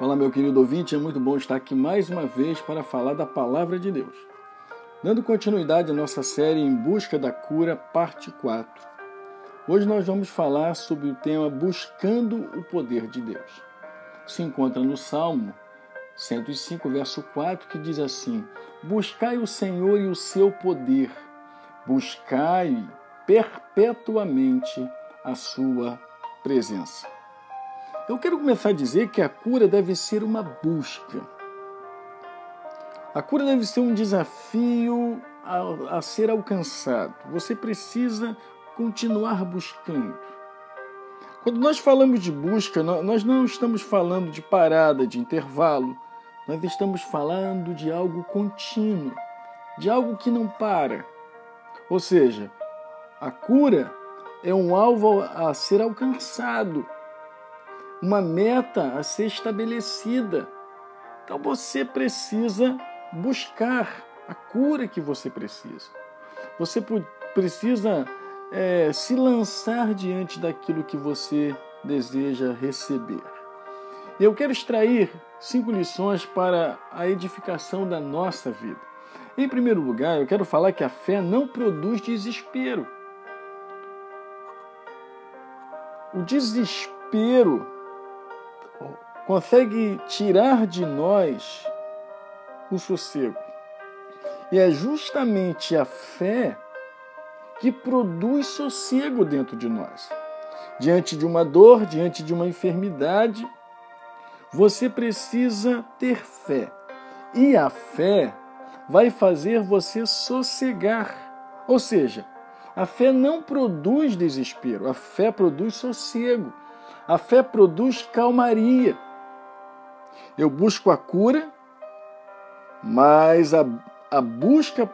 Olá, meu querido ouvinte, é muito bom estar aqui mais uma vez para falar da palavra de Deus. Dando continuidade à nossa série Em Busca da Cura, parte 4. Hoje nós vamos falar sobre o tema Buscando o Poder de Deus. Se encontra no Salmo 105, verso 4, que diz assim: Buscai o Senhor e o seu poder, buscai perpetuamente a sua presença. Eu quero começar a dizer que a cura deve ser uma busca. A cura deve ser um desafio a, a ser alcançado. Você precisa continuar buscando. Quando nós falamos de busca, nós não estamos falando de parada, de intervalo. Nós estamos falando de algo contínuo, de algo que não para. Ou seja, a cura é um alvo a ser alcançado uma meta a ser estabelecida. Então você precisa buscar a cura que você precisa. Você precisa é, se lançar diante daquilo que você deseja receber. Eu quero extrair cinco lições para a edificação da nossa vida. Em primeiro lugar, eu quero falar que a fé não produz desespero. O desespero consegue tirar de nós o sossego. E é justamente a fé que produz sossego dentro de nós. Diante de uma dor, diante de uma enfermidade, você precisa ter fé. E a fé vai fazer você sossegar. Ou seja, a fé não produz desespero, a fé produz sossego. A fé produz calmaria. Eu busco a cura, mas a, a busca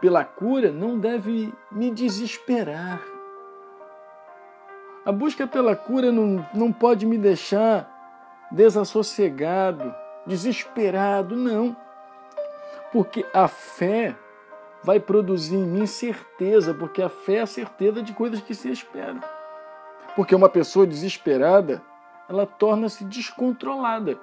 pela cura não deve me desesperar. A busca pela cura não, não pode me deixar desassossegado, desesperado, não. Porque a fé vai produzir em mim certeza, porque a fé é a certeza de coisas que se esperam. Porque uma pessoa desesperada, ela torna-se descontrolada.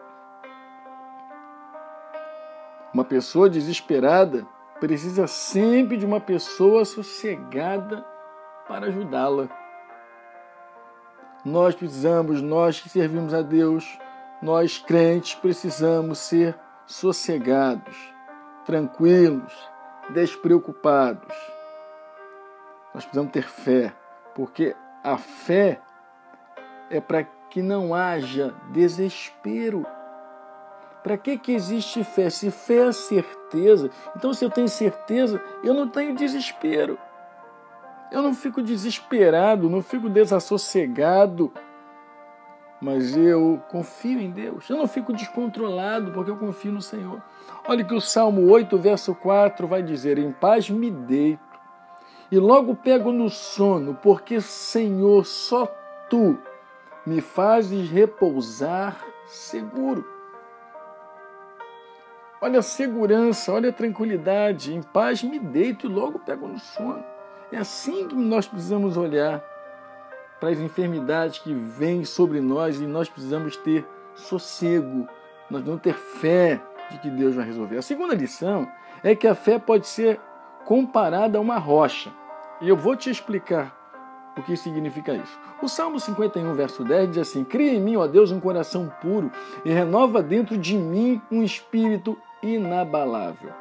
Uma pessoa desesperada precisa sempre de uma pessoa sossegada para ajudá-la. Nós precisamos, nós que servimos a Deus, nós crentes precisamos ser sossegados, tranquilos, despreocupados. Nós precisamos ter fé, porque a fé é para que não haja desespero. Para que, que existe fé? Se fé é certeza, então se eu tenho certeza, eu não tenho desespero. Eu não fico desesperado, não fico desassossegado, mas eu confio em Deus. Eu não fico descontrolado porque eu confio no Senhor. Olha que o Salmo 8, verso 4 vai dizer: Em paz me deito e logo pego no sono, porque, Senhor, só tu me fazes repousar seguro. Olha a segurança, olha a tranquilidade, em paz me deito e logo pego no sono. É assim que nós precisamos olhar para as enfermidades que vêm sobre nós e nós precisamos ter sossego, nós vamos ter fé de que Deus vai resolver. A segunda lição é que a fé pode ser comparada a uma rocha. E eu vou te explicar o que significa isso. O Salmo 51, verso 10 diz assim: Cria em mim, ó Deus, um coração puro e renova dentro de mim um espírito inabalável.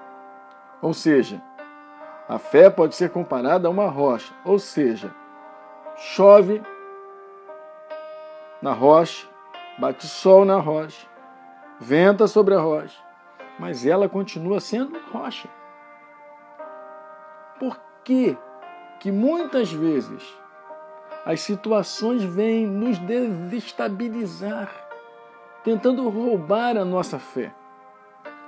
Ou seja, a fé pode ser comparada a uma rocha, ou seja, chove na rocha, bate sol na rocha, venta sobre a rocha, mas ela continua sendo rocha. Por quê? que muitas vezes as situações vêm nos desestabilizar, tentando roubar a nossa fé.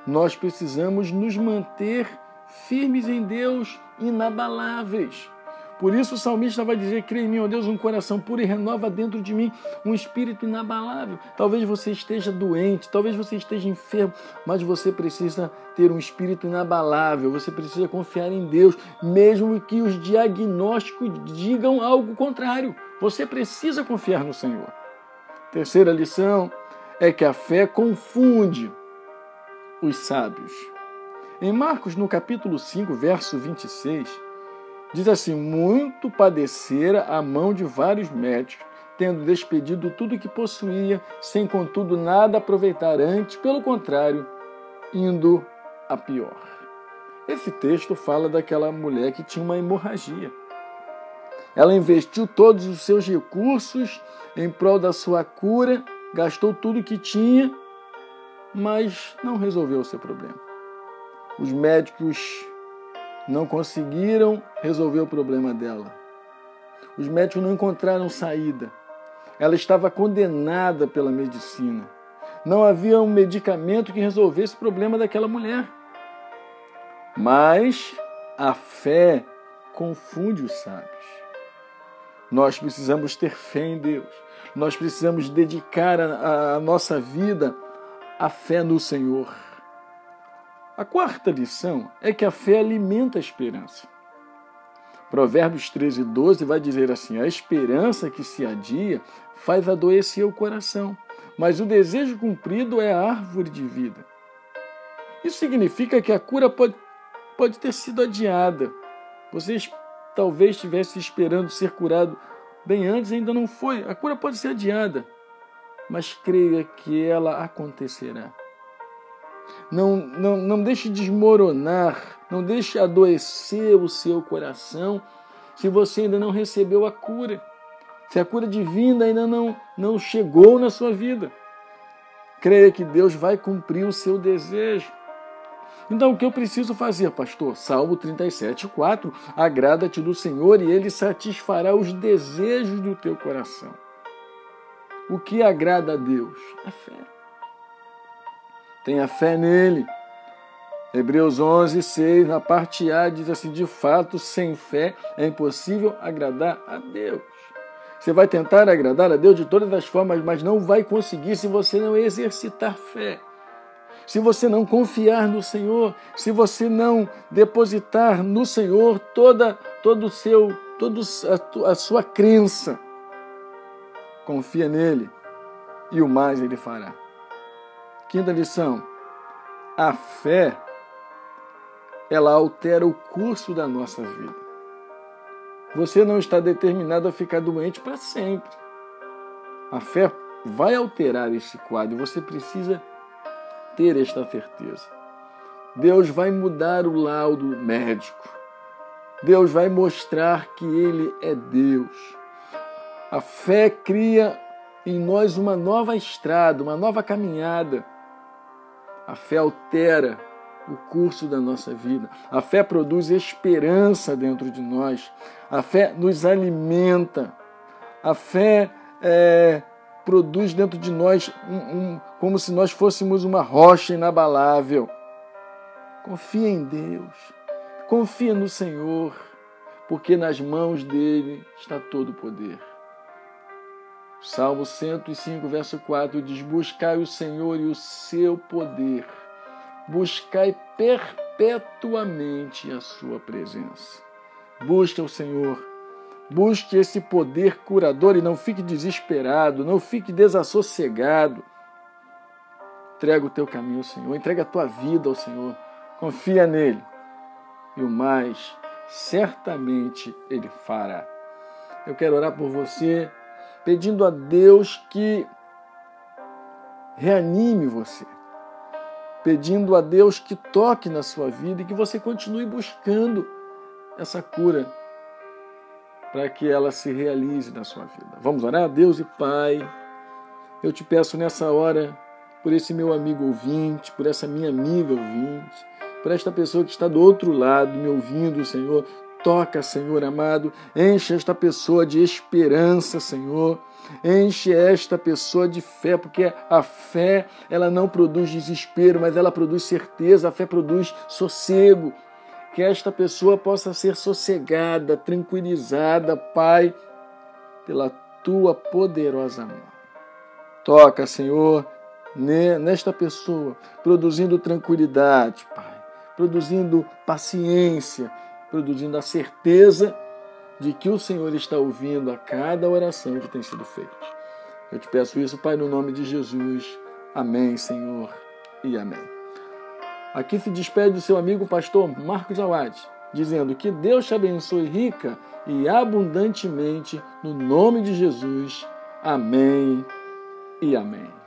Nós precisamos nos manter firmes em Deus, inabaláveis. Por isso o salmista vai dizer: Crê em mim, ó Deus, um coração puro e renova dentro de mim um espírito inabalável. Talvez você esteja doente, talvez você esteja enfermo, mas você precisa ter um espírito inabalável, você precisa confiar em Deus, mesmo que os diagnósticos digam algo contrário. Você precisa confiar no Senhor. Terceira lição é que a fé confunde os sábios. Em Marcos, no capítulo 5, verso 26, diz assim: Muito padecera a mão de vários médicos, tendo despedido tudo o que possuía, sem contudo nada aproveitar antes, pelo contrário, indo a pior. Esse texto fala daquela mulher que tinha uma hemorragia. Ela investiu todos os seus recursos em prol da sua cura, gastou tudo que tinha, mas não resolveu o seu problema. Os médicos não conseguiram resolver o problema dela. Os médicos não encontraram saída. Ela estava condenada pela medicina. Não havia um medicamento que resolvesse o problema daquela mulher. Mas a fé confunde os sábios. Nós precisamos ter fé em Deus. Nós precisamos dedicar a, a nossa vida à fé no Senhor. A quarta lição é que a fé alimenta a esperança. Provérbios 13, 12 vai dizer assim: A esperança que se adia faz adoecer o coração, mas o desejo cumprido é a árvore de vida. Isso significa que a cura pode, pode ter sido adiada. Vocês talvez estivessem esperando ser curado bem antes, ainda não foi. A cura pode ser adiada, mas creia que ela acontecerá. Não, não, não deixe desmoronar, não deixe adoecer o seu coração se você ainda não recebeu a cura, se a cura divina ainda não, não chegou na sua vida. Creia que Deus vai cumprir o seu desejo. Então, o que eu preciso fazer, pastor? Salmo 37, 4. Agrada-te do Senhor e ele satisfará os desejos do teu coração. O que agrada a Deus? A fé. Tenha fé nele. Hebreus 11, 6, na parte A, diz assim: de fato, sem fé é impossível agradar a Deus. Você vai tentar agradar a Deus de todas as formas, mas não vai conseguir se você não exercitar fé. Se você não confiar no Senhor, se você não depositar no Senhor toda todo o seu toda a sua crença, confia nele e o mais ele fará. Quinta lição: a fé ela altera o curso da nossa vida. Você não está determinado a ficar doente para sempre. A fé vai alterar esse quadro você precisa ter esta certeza. Deus vai mudar o laudo médico. Deus vai mostrar que Ele é Deus. A fé cria em nós uma nova estrada, uma nova caminhada a fé altera o curso da nossa vida. A fé produz esperança dentro de nós. A fé nos alimenta. A fé é, produz dentro de nós um, um, como se nós fôssemos uma rocha inabalável. Confia em Deus. Confia no Senhor, porque nas mãos dele está todo o poder. Salmo 105, verso 4 diz: Buscai o Senhor e o seu poder, buscai perpetuamente a sua presença. Busque o Senhor, busque esse poder curador e não fique desesperado, não fique desassossegado. Entrega o teu caminho ao Senhor, entrega a tua vida ao Senhor, confia nele e o mais, certamente Ele fará. Eu quero orar por você pedindo a Deus que reanime você, pedindo a Deus que toque na sua vida e que você continue buscando essa cura para que ela se realize na sua vida. Vamos orar? Deus e Pai, eu te peço nessa hora por esse meu amigo ouvinte, por essa minha amiga ouvinte, por esta pessoa que está do outro lado me ouvindo, Senhor, Toca, Senhor amado, enche esta pessoa de esperança, Senhor. Enche esta pessoa de fé, porque a fé, ela não produz desespero, mas ela produz certeza, a fé produz sossego. Que esta pessoa possa ser sossegada, tranquilizada, Pai, pela tua poderosa mão. Toca, Senhor, nesta pessoa, produzindo tranquilidade, Pai, produzindo paciência, produzindo a certeza de que o Senhor está ouvindo a cada oração que tem sido feita. Eu te peço isso, Pai, no nome de Jesus. Amém, Senhor, e amém. Aqui se despede o seu amigo pastor Marcos Awad, dizendo que Deus te abençoe rica e abundantemente no nome de Jesus. Amém e amém.